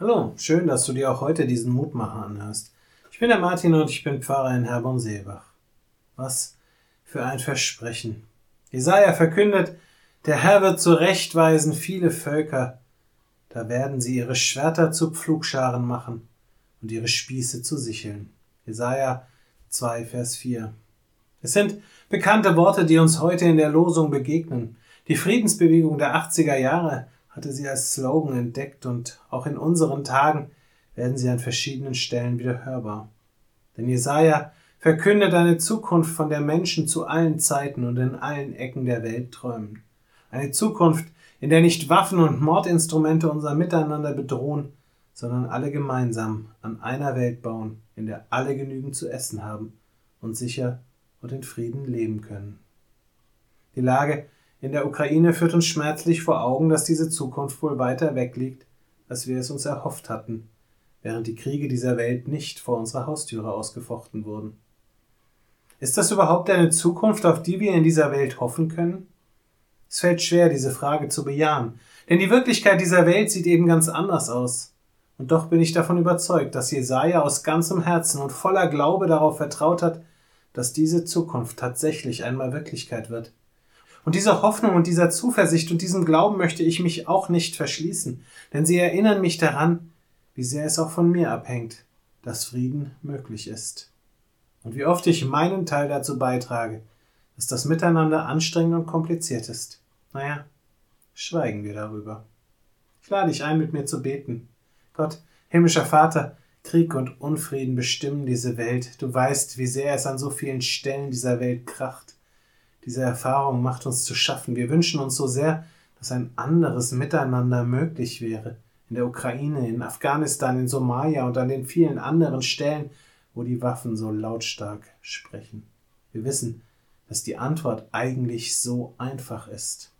Hallo, schön, dass du dir auch heute diesen Mutmacher anhörst. Ich bin der Martin und ich bin Pfarrer in Herborn-Seebach. Was für ein Versprechen. Jesaja verkündet, der Herr wird zurechtweisen viele Völker. Da werden sie ihre Schwerter zu Pflugscharen machen und ihre Spieße zu Sicheln. Jesaja 2, Vers 4. Es sind bekannte Worte, die uns heute in der Losung begegnen. Die Friedensbewegung der 80er Jahre hatte sie als Slogan entdeckt und auch in unseren Tagen werden sie an verschiedenen Stellen wieder hörbar. Denn Jesaja verkündet eine Zukunft, von der Menschen zu allen Zeiten und in allen Ecken der Welt träumen. Eine Zukunft, in der nicht Waffen und Mordinstrumente unser Miteinander bedrohen, sondern alle gemeinsam an einer Welt bauen, in der alle genügend zu essen haben und sicher und in Frieden leben können. Die Lage in der Ukraine führt uns schmerzlich vor Augen, dass diese Zukunft wohl weiter weg liegt, als wir es uns erhofft hatten, während die Kriege dieser Welt nicht vor unserer Haustüre ausgefochten wurden. Ist das überhaupt eine Zukunft, auf die wir in dieser Welt hoffen können? Es fällt schwer, diese Frage zu bejahen, denn die Wirklichkeit dieser Welt sieht eben ganz anders aus. Und doch bin ich davon überzeugt, dass Jesaja aus ganzem Herzen und voller Glaube darauf vertraut hat, dass diese Zukunft tatsächlich einmal Wirklichkeit wird. Und dieser Hoffnung und dieser Zuversicht und diesem Glauben möchte ich mich auch nicht verschließen, denn sie erinnern mich daran, wie sehr es auch von mir abhängt, dass Frieden möglich ist. Und wie oft ich meinen Teil dazu beitrage, dass das Miteinander anstrengend und kompliziert ist. Naja, schweigen wir darüber. Ich lade dich ein, mit mir zu beten. Gott, himmlischer Vater, Krieg und Unfrieden bestimmen diese Welt. Du weißt, wie sehr es an so vielen Stellen dieser Welt kracht. Diese Erfahrung macht uns zu schaffen. Wir wünschen uns so sehr, dass ein anderes Miteinander möglich wäre. In der Ukraine, in Afghanistan, in Somalia und an den vielen anderen Stellen, wo die Waffen so lautstark sprechen. Wir wissen, dass die Antwort eigentlich so einfach ist.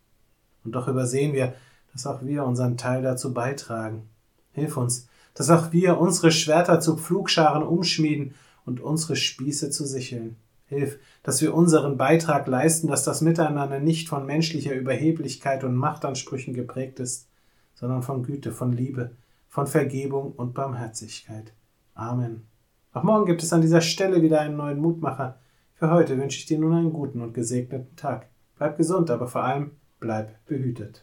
Und doch übersehen wir, dass auch wir unseren Teil dazu beitragen. Hilf uns, dass auch wir unsere Schwerter zu Pflugscharen umschmieden und unsere Spieße zu sicheln. Hilf, dass wir unseren Beitrag leisten, dass das Miteinander nicht von menschlicher Überheblichkeit und Machtansprüchen geprägt ist, sondern von Güte, von Liebe, von Vergebung und Barmherzigkeit. Amen. Auch morgen gibt es an dieser Stelle wieder einen neuen Mutmacher. Für heute wünsche ich dir nun einen guten und gesegneten Tag. Bleib gesund, aber vor allem bleib behütet.